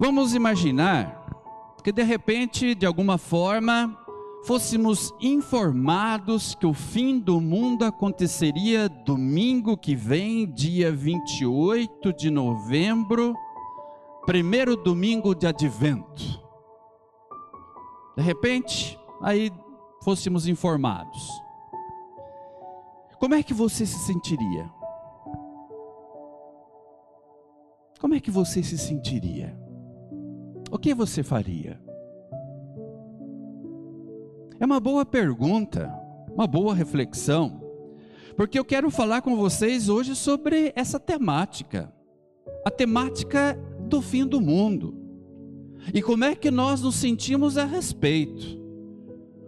Vamos imaginar que de repente, de alguma forma, fôssemos informados que o fim do mundo aconteceria domingo que vem, dia 28 de novembro, primeiro domingo de advento. De repente, aí fôssemos informados. Como é que você se sentiria? Como é que você se sentiria? O que você faria? É uma boa pergunta, uma boa reflexão, porque eu quero falar com vocês hoje sobre essa temática, a temática do fim do mundo. E como é que nós nos sentimos a respeito?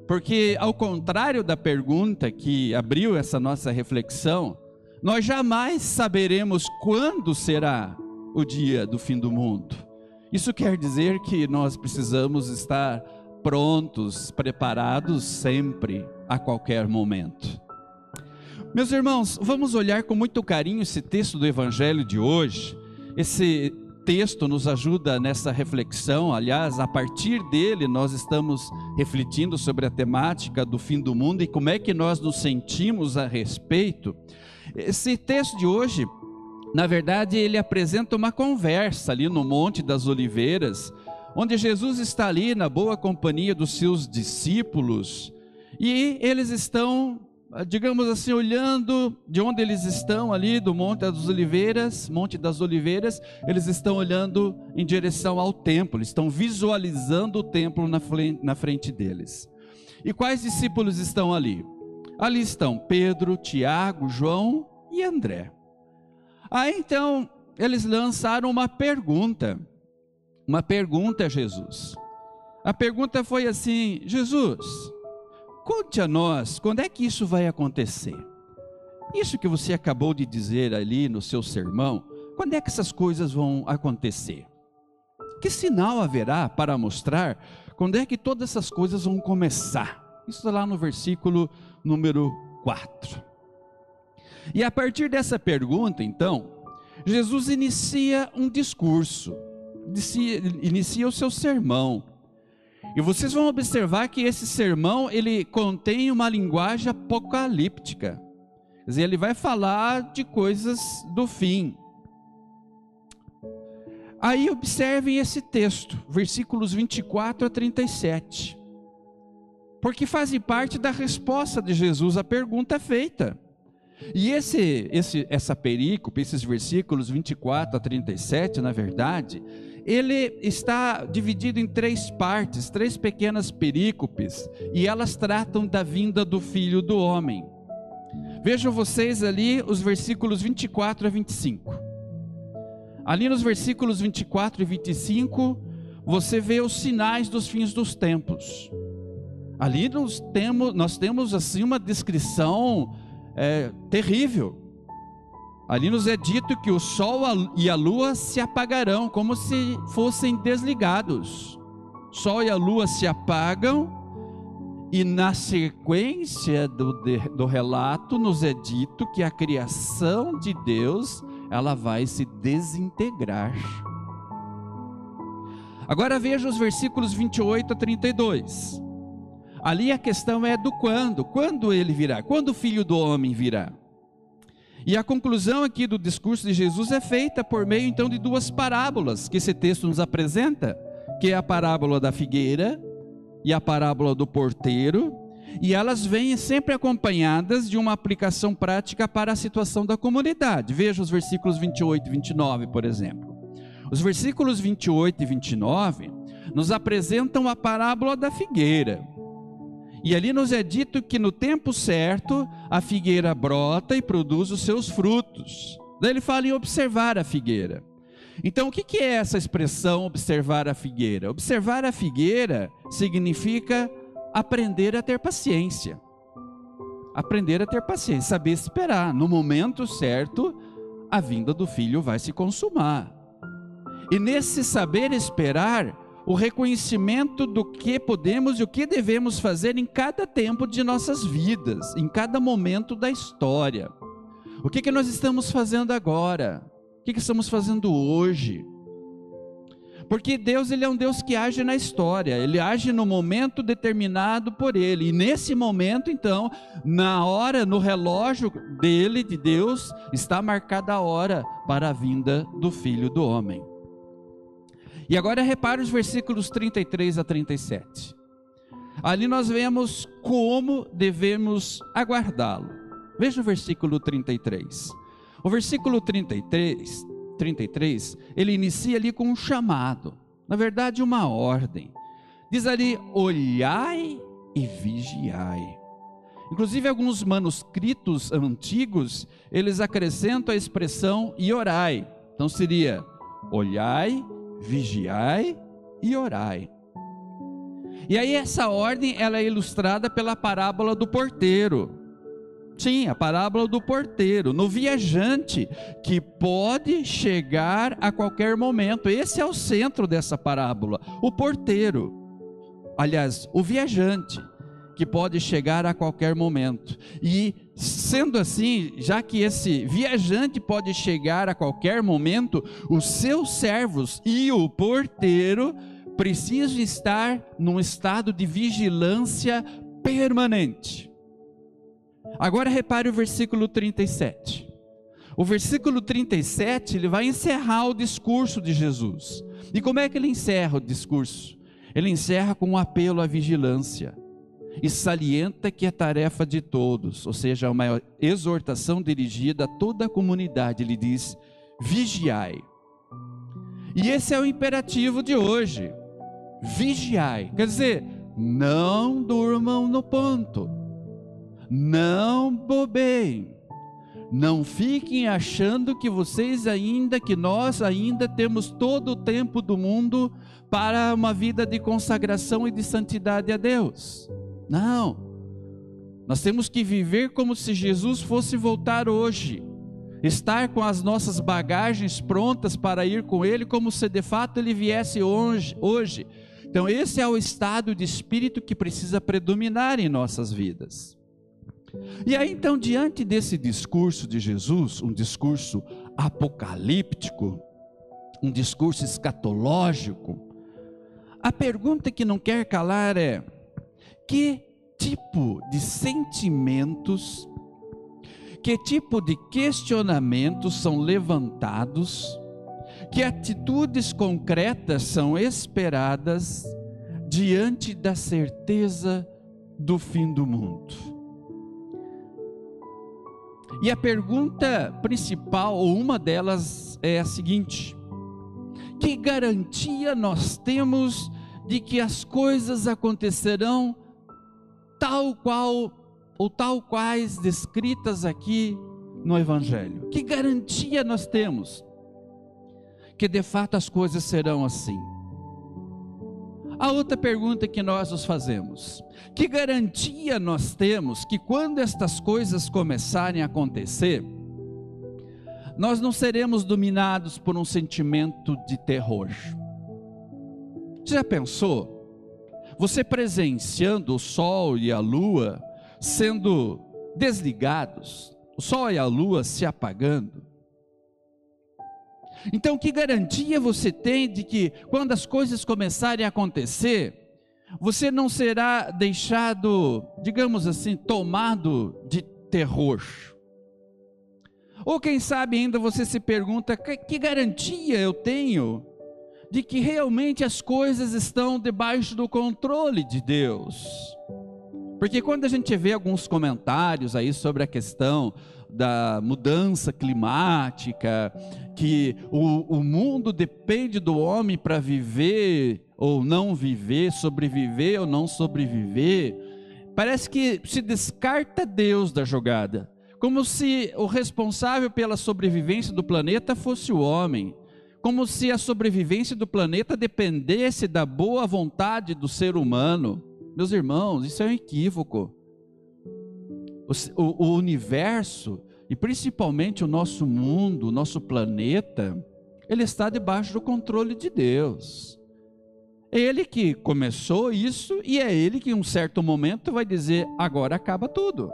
Porque, ao contrário da pergunta que abriu essa nossa reflexão, nós jamais saberemos quando será o dia do fim do mundo. Isso quer dizer que nós precisamos estar prontos, preparados sempre, a qualquer momento. Meus irmãos, vamos olhar com muito carinho esse texto do Evangelho de hoje. Esse texto nos ajuda nessa reflexão, aliás, a partir dele nós estamos refletindo sobre a temática do fim do mundo e como é que nós nos sentimos a respeito. Esse texto de hoje, na verdade, ele apresenta uma conversa ali no Monte das Oliveiras onde Jesus está ali na boa companhia dos seus discípulos e eles estão, digamos assim, olhando de onde eles estão ali do Monte das Oliveiras, Monte das Oliveiras, eles estão olhando em direção ao templo, estão visualizando o templo na frente, na frente deles. E quais discípulos estão ali? Ali estão Pedro, Tiago, João e André. Aí então eles lançaram uma pergunta uma pergunta a Jesus. A pergunta foi assim: Jesus, conte a nós quando é que isso vai acontecer. Isso que você acabou de dizer ali no seu sermão, quando é que essas coisas vão acontecer? Que sinal haverá para mostrar quando é que todas essas coisas vão começar? Isso está lá no versículo número 4. E a partir dessa pergunta, então, Jesus inicia um discurso inicia o seu sermão. E vocês vão observar que esse sermão ele contém uma linguagem apocalíptica. Quer dizer, ele vai falar de coisas do fim. Aí observem esse texto, versículos 24 a 37. Porque fazem parte da resposta de Jesus à pergunta feita. E esse, esse, essa perícope, esses versículos 24 a 37, na verdade, ele está dividido em três partes, três pequenas perícopes, e elas tratam da vinda do Filho do Homem. Vejam vocês ali os versículos 24 a 25. Ali nos versículos 24 e 25, você vê os sinais dos fins dos tempos. Ali nós temos, nós temos assim uma descrição é, terrível. Ali nos é dito que o sol e a lua se apagarão, como se fossem desligados. Sol e a lua se apagam, e na sequência do, do relato nos é dito que a criação de Deus ela vai se desintegrar. Agora veja os versículos 28 a 32. Ali a questão é do quando, quando ele virá, quando o filho do homem virá. E a conclusão aqui do discurso de Jesus é feita por meio então de duas parábolas que esse texto nos apresenta, que é a parábola da figueira e a parábola do porteiro, e elas vêm sempre acompanhadas de uma aplicação prática para a situação da comunidade. Veja os versículos 28 e 29, por exemplo. Os versículos 28 e 29 nos apresentam a parábola da figueira. E ali nos é dito que no tempo certo a figueira brota e produz os seus frutos. Daí ele fala em observar a figueira. Então, o que é essa expressão observar a figueira? Observar a figueira significa aprender a ter paciência. Aprender a ter paciência, saber esperar. No momento certo, a vinda do filho vai se consumar. E nesse saber esperar, o reconhecimento do que podemos e o que devemos fazer em cada tempo de nossas vidas, em cada momento da história. O que, que nós estamos fazendo agora? O que, que estamos fazendo hoje? Porque Deus ele é um Deus que age na história, ele age no momento determinado por ele. E nesse momento, então, na hora, no relógio dele, de Deus, está marcada a hora para a vinda do Filho do Homem. E agora repare os versículos 33 a 37. Ali nós vemos como devemos aguardá-lo. Veja o versículo 33. O versículo 33 33, ele inicia ali com um chamado, na verdade, uma ordem. Diz ali: olhai e vigiai. Inclusive, alguns manuscritos antigos, eles acrescentam a expressão e orai. Então seria: olhai, vigiai e orai. E aí essa ordem ela é ilustrada pela parábola do porteiro. Sim, a parábola do porteiro, no viajante que pode chegar a qualquer momento. Esse é o centro dessa parábola, o porteiro. Aliás, o viajante que pode chegar a qualquer momento. E sendo assim, já que esse viajante pode chegar a qualquer momento, os seus servos e o porteiro precisam estar num estado de vigilância permanente. Agora repare o versículo 37. O versículo 37, ele vai encerrar o discurso de Jesus. E como é que ele encerra o discurso? Ele encerra com um apelo à vigilância e salienta que é tarefa de todos, ou seja, uma exortação dirigida a toda a comunidade. Ele diz: vigiai. E esse é o imperativo de hoje. Vigiai. Quer dizer, não durmam no ponto não bobeiem. Não fiquem achando que vocês ainda, que nós ainda temos todo o tempo do mundo para uma vida de consagração e de santidade a Deus. Não. Nós temos que viver como se Jesus fosse voltar hoje. Estar com as nossas bagagens prontas para ir com Ele, como se de fato Ele viesse hoje. Então, esse é o estado de espírito que precisa predominar em nossas vidas. E aí então, diante desse discurso de Jesus, um discurso apocalíptico, um discurso escatológico, a pergunta que não quer calar é: que tipo de sentimentos, que tipo de questionamentos são levantados, que atitudes concretas são esperadas diante da certeza do fim do mundo? E a pergunta principal, ou uma delas, é a seguinte: que garantia nós temos de que as coisas acontecerão tal qual ou tal quais descritas aqui no Evangelho? Que garantia nós temos que de fato as coisas serão assim? A outra pergunta que nós nos fazemos: que garantia nós temos que quando estas coisas começarem a acontecer, nós não seremos dominados por um sentimento de terror? Você já pensou? Você presenciando o sol e a lua sendo desligados, o sol e a lua se apagando, então, que garantia você tem de que quando as coisas começarem a acontecer, você não será deixado, digamos assim, tomado de terror? Ou quem sabe ainda você se pergunta: que, garantia eu tenho de que realmente as coisas estão debaixo do controle de Deus? Porque quando a gente vê alguns comentários aí sobre a questão da mudança climática, que o, o mundo depende do homem para viver ou não viver, sobreviver ou não sobreviver, parece que se descarta Deus da jogada, como se o responsável pela sobrevivência do planeta fosse o homem, como se a sobrevivência do planeta dependesse da boa vontade do ser humano. Meus irmãos, isso é um equívoco o, o, o universo e principalmente o nosso mundo, o nosso planeta, ele está debaixo do controle de Deus. É Ele que começou isso e é Ele que em um certo momento vai dizer: agora acaba tudo.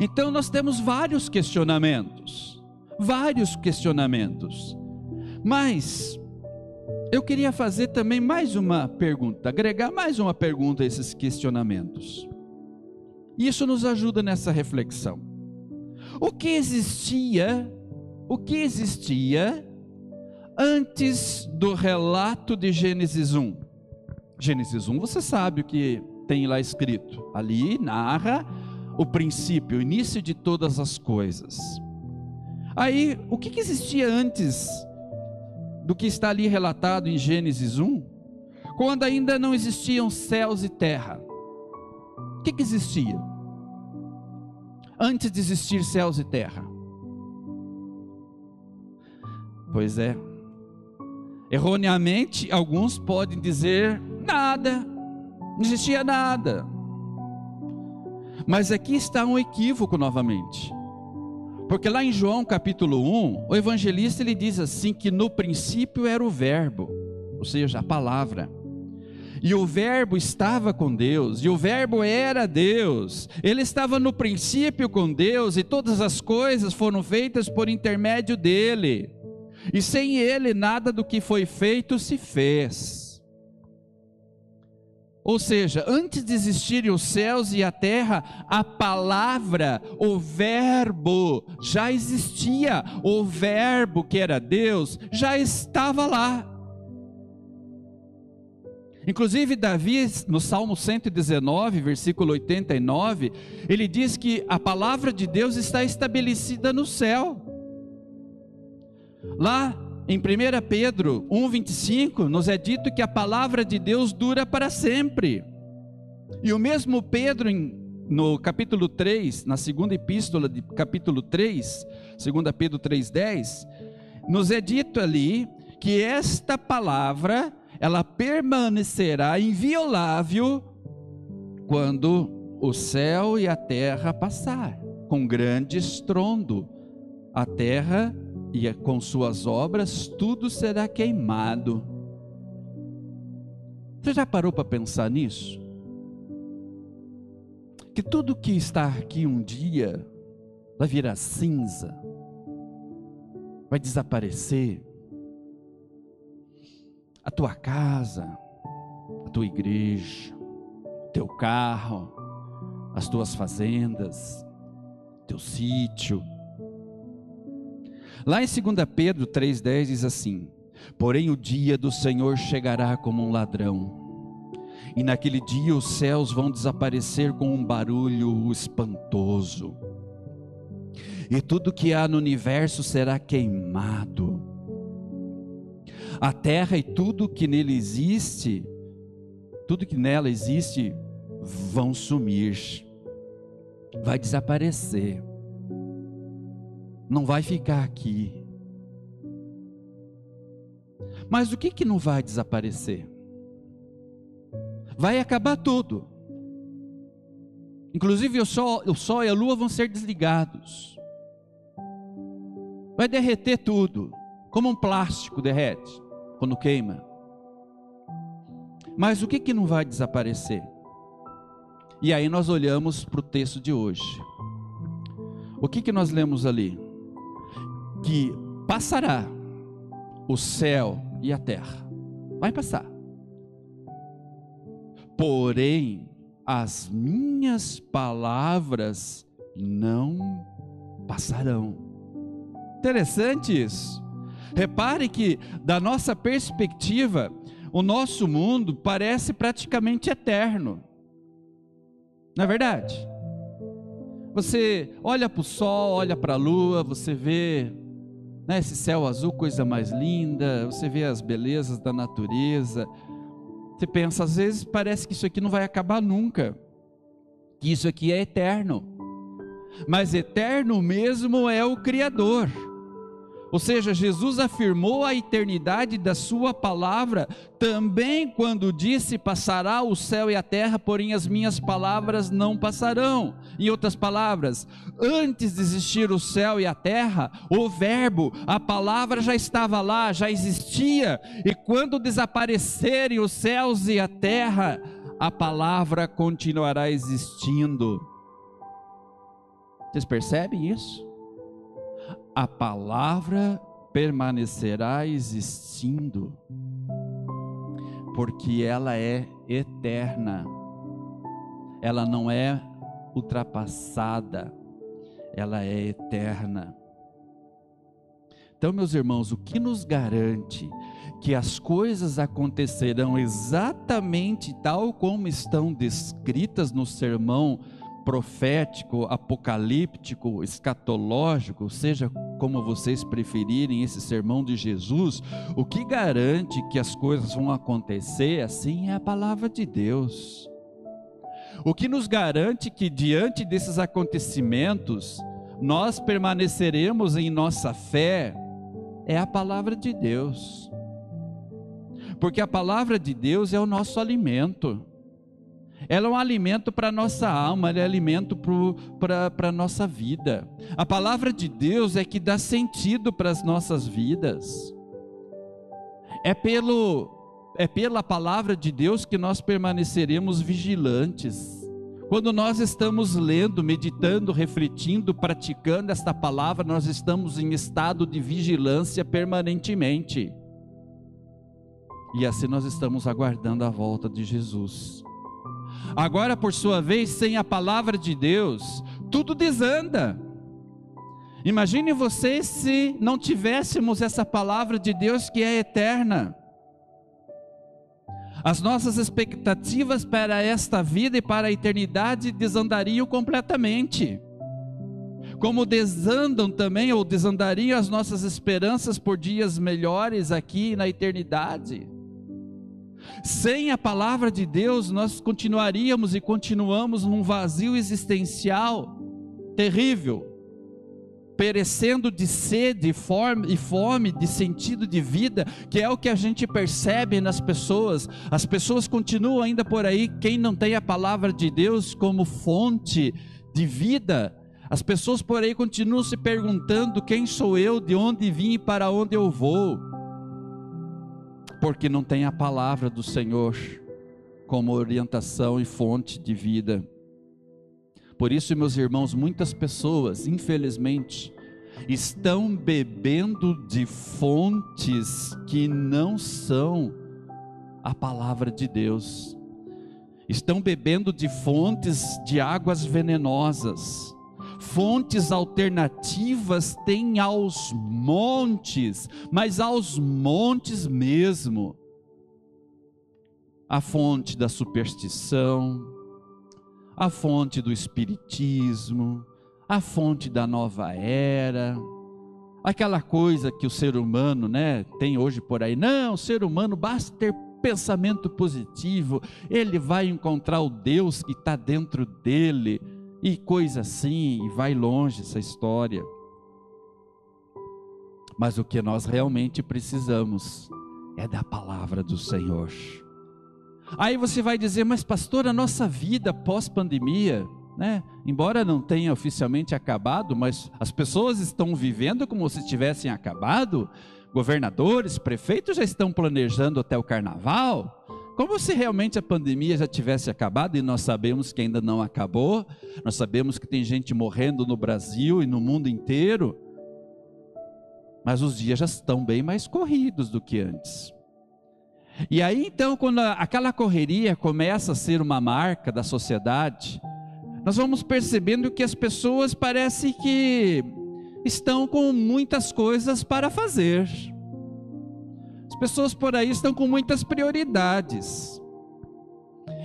Então nós temos vários questionamentos, vários questionamentos. Mas eu queria fazer também mais uma pergunta, agregar mais uma pergunta a esses questionamentos. Isso nos ajuda nessa reflexão. O que existia, o que existia antes do relato de Gênesis 1? Gênesis 1, você sabe o que tem lá escrito. Ali narra o princípio, o início de todas as coisas. Aí, o que, existia antes do que está ali relatado em Gênesis 1? Quando ainda não existiam céus e terra. O que, que existia? Antes de existir céus e terra. Pois é. Erroneamente, alguns podem dizer nada, não existia nada. Mas aqui está um equívoco novamente. Porque lá em João capítulo 1, o evangelista ele diz assim que no princípio era o verbo, ou seja, a palavra. E o verbo estava com Deus, e o verbo era Deus. Ele estava no princípio com Deus, e todas as coisas foram feitas por intermédio dele. E sem ele nada do que foi feito se fez. Ou seja, antes de existirem os céus e a terra, a palavra, o Verbo já existia. O Verbo, que era Deus, já estava lá. Inclusive, Davi, no Salmo 119, versículo 89, ele diz que a palavra de Deus está estabelecida no céu. Lá em 1 Pedro 1,25, nos é dito que a palavra de Deus dura para sempre. E o mesmo Pedro, no capítulo 3, na segunda epístola de capítulo 3, 2 Pedro 3,10, nos é dito ali que esta palavra, ela permanecerá inviolável quando o céu e a terra passar, com grande estrondo. A terra e com suas obras tudo será queimado. Você já parou para pensar nisso? Que tudo que está aqui um dia vai virar cinza, vai desaparecer. A tua casa, a tua igreja, teu carro, as tuas fazendas, teu sítio, Lá em 2 Pedro 3,10 diz assim: Porém o dia do Senhor chegará como um ladrão, e naquele dia os céus vão desaparecer com um barulho espantoso, e tudo que há no universo será queimado, a terra e tudo que nele existe, tudo que nela existe, vão sumir, vai desaparecer não vai ficar aqui. Mas o que, que não vai desaparecer? Vai acabar tudo. Inclusive o sol, o sol e a lua vão ser desligados. Vai derreter tudo, como um plástico derrete quando queima. Mas o que, que não vai desaparecer? E aí nós olhamos para o texto de hoje. O que, que nós lemos ali? Que passará o céu e a terra. Vai passar. Porém, as minhas palavras não passarão. Interessante isso. Repare que, da nossa perspectiva, o nosso mundo parece praticamente eterno. Não é verdade? Você olha para o sol, olha para a lua, você vê né? Esse céu azul, coisa mais linda, você vê as belezas da natureza. Você pensa, às vezes parece que isso aqui não vai acabar nunca, que isso aqui é eterno. Mas eterno mesmo é o Criador. Ou seja, Jesus afirmou a eternidade da Sua palavra também quando disse: Passará o céu e a terra, porém as minhas palavras não passarão. Em outras palavras, antes de existir o céu e a terra, o Verbo, a palavra já estava lá, já existia, e quando desaparecerem os céus e a terra, a palavra continuará existindo. Vocês percebem isso? A palavra permanecerá existindo, porque ela é eterna, ela não é ultrapassada, ela é eterna. Então, meus irmãos, o que nos garante que as coisas acontecerão exatamente tal como estão descritas no sermão profético, apocalíptico, escatológico, seja como vocês preferirem esse sermão de Jesus, o que garante que as coisas vão acontecer assim é a palavra de Deus. O que nos garante que diante desses acontecimentos nós permaneceremos em nossa fé é a palavra de Deus. Porque a palavra de Deus é o nosso alimento. Ela é um alimento para a nossa alma, ela é alimento para a nossa vida. A palavra de Deus é que dá sentido para as nossas vidas. É pelo é pela palavra de Deus que nós permaneceremos vigilantes. Quando nós estamos lendo, meditando, refletindo, praticando esta palavra, nós estamos em estado de vigilância permanentemente. E assim nós estamos aguardando a volta de Jesus. Agora, por sua vez, sem a palavra de Deus, tudo desanda. Imagine você se não tivéssemos essa palavra de Deus que é eterna. As nossas expectativas para esta vida e para a eternidade desandariam completamente. Como desandam também, ou desandariam as nossas esperanças por dias melhores aqui na eternidade. Sem a palavra de Deus, nós continuaríamos e continuamos num vazio existencial terrível perecendo de sede e fome, de sentido de vida, que é o que a gente percebe nas pessoas. As pessoas continuam ainda por aí, quem não tem a palavra de Deus como fonte de vida, as pessoas por aí continuam se perguntando: quem sou eu, de onde vim e para onde eu vou? Porque não tem a palavra do Senhor como orientação e fonte de vida. Por isso, meus irmãos, muitas pessoas, infelizmente, estão bebendo de fontes que não são a palavra de Deus. Estão bebendo de fontes de águas venenosas. Fontes alternativas tem aos montes, mas aos montes mesmo. A fonte da superstição, a fonte do espiritismo, a fonte da nova era, aquela coisa que o ser humano, né, tem hoje por aí. Não, o ser humano basta ter pensamento positivo, ele vai encontrar o Deus que está dentro dele e coisa assim, e vai longe essa história. Mas o que nós realmente precisamos é da palavra do Senhor. Aí você vai dizer, mas pastor, a nossa vida pós-pandemia, né? Embora não tenha oficialmente acabado, mas as pessoas estão vivendo como se tivessem acabado. Governadores, prefeitos já estão planejando até o carnaval. Como se realmente a pandemia já tivesse acabado e nós sabemos que ainda não acabou. Nós sabemos que tem gente morrendo no Brasil e no mundo inteiro. Mas os dias já estão bem mais corridos do que antes. E aí então, quando aquela correria começa a ser uma marca da sociedade, nós vamos percebendo que as pessoas parecem que estão com muitas coisas para fazer. As pessoas por aí estão com muitas prioridades.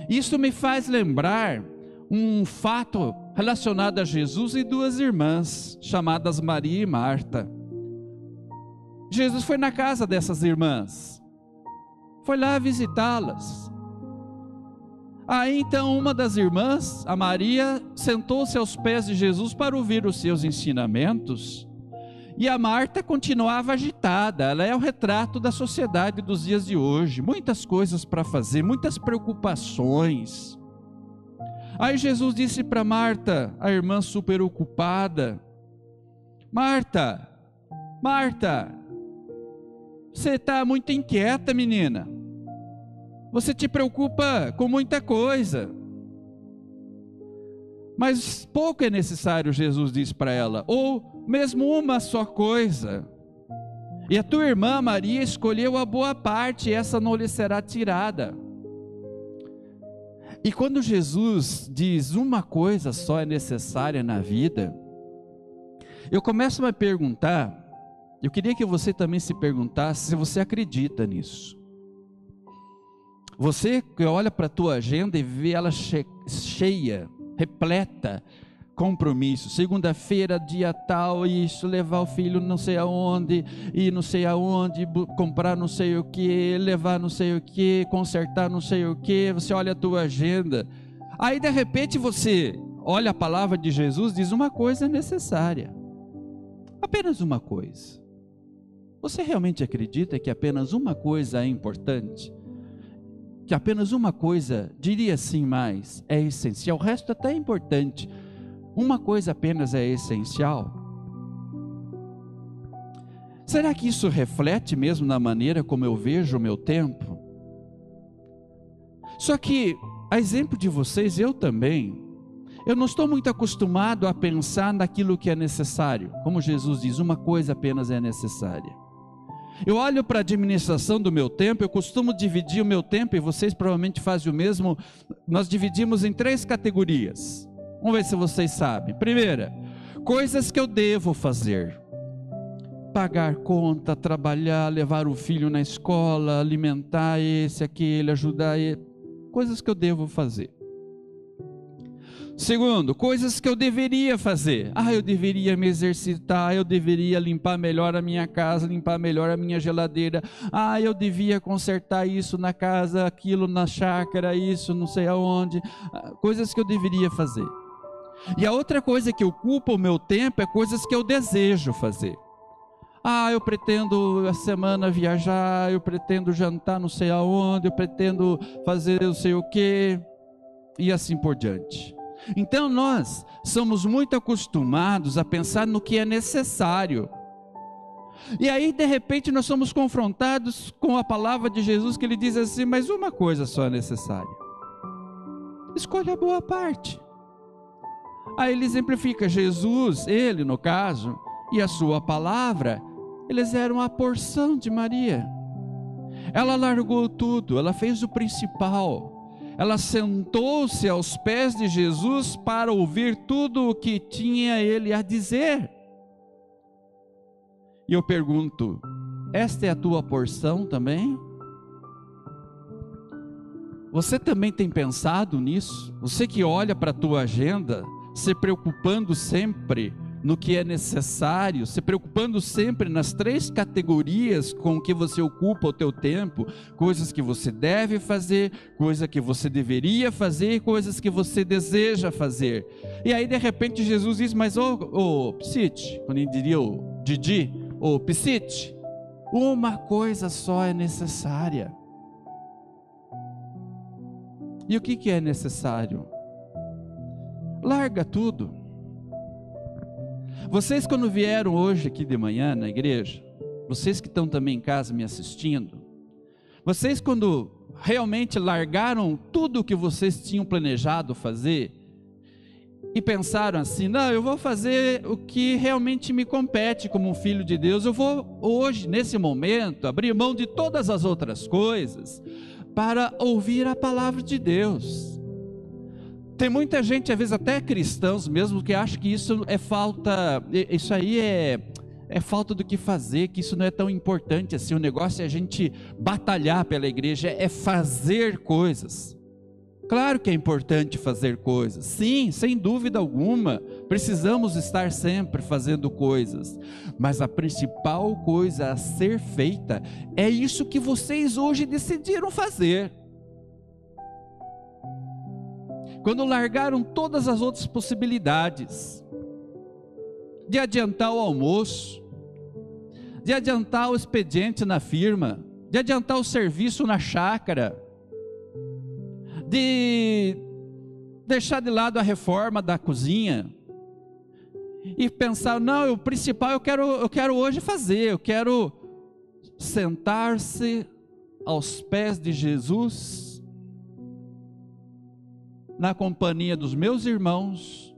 Isso me faz lembrar um fato relacionado a Jesus e duas irmãs, chamadas Maria e Marta. Jesus foi na casa dessas irmãs foi lá visitá-las. Aí então uma das irmãs, a Maria, sentou-se aos pés de Jesus para ouvir os seus ensinamentos. E a Marta continuava agitada, ela é o retrato da sociedade dos dias de hoje, muitas coisas para fazer, muitas preocupações. Aí Jesus disse para Marta, a irmã super ocupada: Marta, Marta, você está muito inquieta, menina. Você te preocupa com muita coisa. Mas pouco é necessário, Jesus diz para ela, ou mesmo uma só coisa. E a tua irmã Maria escolheu a boa parte, essa não lhe será tirada. E quando Jesus diz uma coisa só é necessária na vida, eu começo a me perguntar, eu queria que você também se perguntasse se você acredita nisso. Você que olha para a tua agenda e vê ela cheia, repleta compromisso. Segunda-feira, dia tal, isso, levar o filho não sei aonde, e não sei aonde, comprar não sei o que, levar não sei o que, consertar não sei o que. Você olha a tua agenda. Aí de repente você olha a palavra de Jesus, diz uma coisa necessária. Apenas uma coisa. Você realmente acredita que apenas uma coisa é importante? Que apenas uma coisa, diria assim mais, é essencial, o resto até é importante uma coisa apenas é essencial? Será que isso reflete mesmo na maneira como eu vejo o meu tempo? Só que, a exemplo de vocês, eu também, eu não estou muito acostumado a pensar naquilo que é necessário. Como Jesus diz, uma coisa apenas é necessária. Eu olho para a administração do meu tempo, eu costumo dividir o meu tempo, e vocês provavelmente fazem o mesmo. Nós dividimos em três categorias. Vamos ver se vocês sabem. Primeira, coisas que eu devo fazer: pagar conta, trabalhar, levar o filho na escola, alimentar esse, aquele, ajudar ele. Coisas que eu devo fazer. Segundo, coisas que eu deveria fazer. Ah, eu deveria me exercitar, eu deveria limpar melhor a minha casa, limpar melhor a minha geladeira. Ah, eu devia consertar isso na casa, aquilo na chácara, isso não sei aonde. Ah, coisas que eu deveria fazer. E a outra coisa que ocupa o meu tempo é coisas que eu desejo fazer. Ah, eu pretendo a semana viajar, eu pretendo jantar não sei aonde, eu pretendo fazer não sei o quê, e assim por diante. Então nós somos muito acostumados a pensar no que é necessário. E aí, de repente, nós somos confrontados com a palavra de Jesus que ele diz assim: Mas uma coisa só é necessária. Escolha a boa parte. Aí ele exemplifica: Jesus, ele no caso, e a sua palavra, eles eram a porção de Maria. Ela largou tudo, ela fez o principal. Ela sentou-se aos pés de Jesus para ouvir tudo o que tinha ele a dizer. E eu pergunto: esta é a tua porção também? Você também tem pensado nisso? Você que olha para a tua agenda, se preocupando sempre no que é necessário, se preocupando sempre nas três categorias com que você ocupa o teu tempo, coisas que você deve fazer, coisas que você deveria fazer, coisas que você deseja fazer. E aí de repente Jesus diz: "Mas ô, ô Psite, quando ele diria o Didi, ô Psite, uma coisa só é necessária. E o que, que é necessário? Larga tudo. Vocês, quando vieram hoje aqui de manhã na igreja, vocês que estão também em casa me assistindo, vocês, quando realmente largaram tudo o que vocês tinham planejado fazer e pensaram assim: não, eu vou fazer o que realmente me compete como um filho de Deus, eu vou hoje, nesse momento, abrir mão de todas as outras coisas para ouvir a palavra de Deus. Tem muita gente, às vezes até cristãos mesmo, que acha que isso é falta, isso aí é, é falta do que fazer, que isso não é tão importante assim. O negócio é a gente batalhar pela igreja, é fazer coisas. Claro que é importante fazer coisas, sim, sem dúvida alguma, precisamos estar sempre fazendo coisas, mas a principal coisa a ser feita é isso que vocês hoje decidiram fazer. Quando largaram todas as outras possibilidades de adiantar o almoço, de adiantar o expediente na firma, de adiantar o serviço na chácara, de deixar de lado a reforma da cozinha e pensar, não, o principal eu quero, eu quero hoje fazer, eu quero sentar-se aos pés de Jesus na companhia dos meus irmãos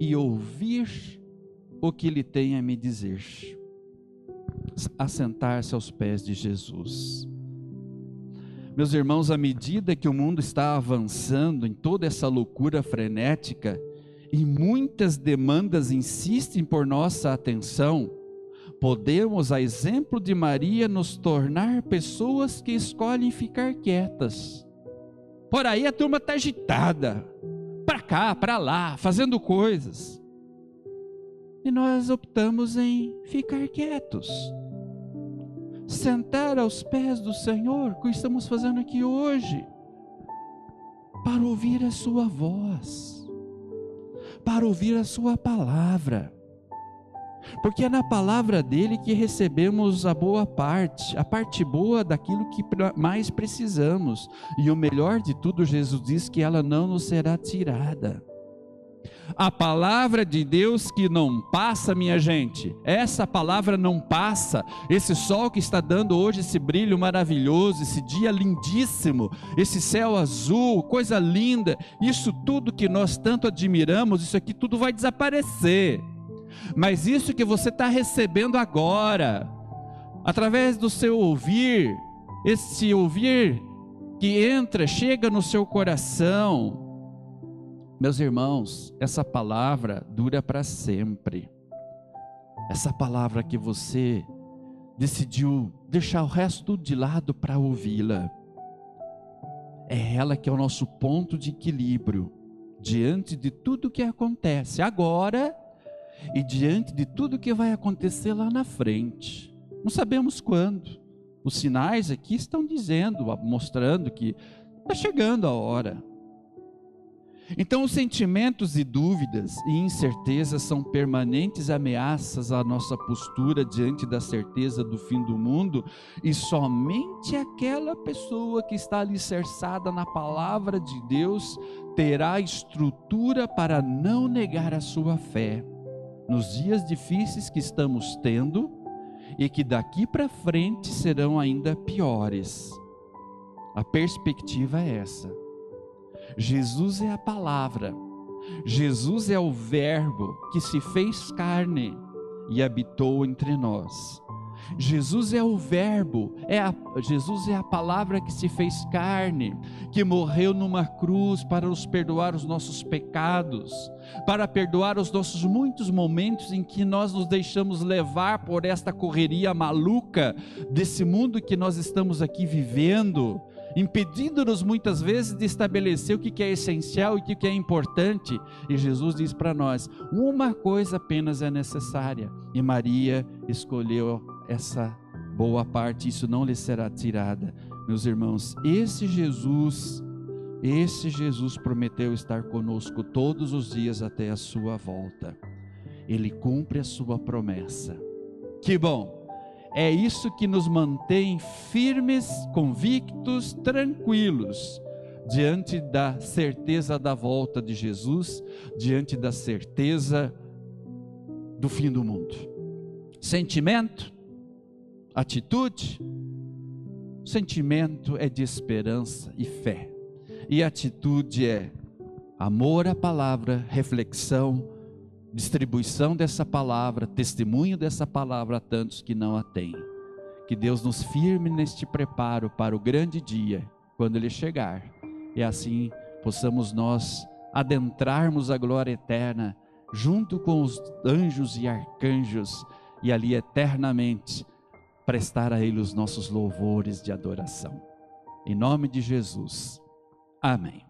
e ouvir o que ele tem a me dizer. assentar-se aos pés de Jesus. Meus irmãos, à medida que o mundo está avançando em toda essa loucura frenética e muitas demandas insistem por nossa atenção, podemos, a exemplo de Maria, nos tornar pessoas que escolhem ficar quietas. Por aí a turma está agitada, para cá, para lá, fazendo coisas. E nós optamos em ficar quietos sentar aos pés do Senhor, que estamos fazendo aqui hoje, para ouvir a Sua voz, para ouvir a Sua palavra. Porque é na palavra dele que recebemos a boa parte, a parte boa daquilo que mais precisamos. E o melhor de tudo, Jesus diz que ela não nos será tirada. A palavra de Deus que não passa, minha gente, essa palavra não passa. Esse sol que está dando hoje esse brilho maravilhoso, esse dia lindíssimo, esse céu azul, coisa linda, isso tudo que nós tanto admiramos, isso aqui tudo vai desaparecer. Mas isso que você está recebendo agora, através do seu ouvir, esse ouvir que entra, chega no seu coração, meus irmãos, essa palavra dura para sempre. Essa palavra que você decidiu deixar o resto de lado para ouvi-la. É ela que é o nosso ponto de equilíbrio diante de tudo que acontece agora e diante de tudo que vai acontecer lá na frente. Não sabemos quando. Os sinais aqui estão dizendo, mostrando que está chegando a hora. Então, os sentimentos e dúvidas e incertezas são permanentes ameaças à nossa postura diante da certeza do fim do mundo, e somente aquela pessoa que está alicerçada na palavra de Deus terá estrutura para não negar a sua fé nos dias difíceis que estamos tendo e que daqui para frente serão ainda piores. A perspectiva é essa Jesus é a palavra, Jesus é o Verbo que se fez carne e habitou entre nós. Jesus é o Verbo, é a, Jesus é a palavra que se fez carne, que morreu numa cruz para nos perdoar os nossos pecados, para perdoar os nossos muitos momentos em que nós nos deixamos levar por esta correria maluca desse mundo que nós estamos aqui vivendo impedindo-nos muitas vezes de estabelecer o que é essencial e o que é importante. E Jesus diz para nós: uma coisa apenas é necessária. E Maria escolheu essa boa parte, isso não lhe será tirada. Meus irmãos, esse Jesus, esse Jesus prometeu estar conosco todos os dias até a sua volta. Ele cumpre a sua promessa. Que bom! É isso que nos mantém firmes, convictos, tranquilos diante da certeza da volta de Jesus, diante da certeza do fim do mundo. Sentimento, atitude, sentimento é de esperança e fé, e atitude é amor à palavra, reflexão, distribuição dessa palavra, testemunho dessa palavra a tantos que não a têm. Que Deus nos firme neste preparo para o grande dia, quando Ele chegar, e assim possamos nós adentrarmos a glória eterna, junto com os anjos e arcanjos, e ali eternamente prestar a Ele os nossos louvores de adoração. Em nome de Jesus. Amém.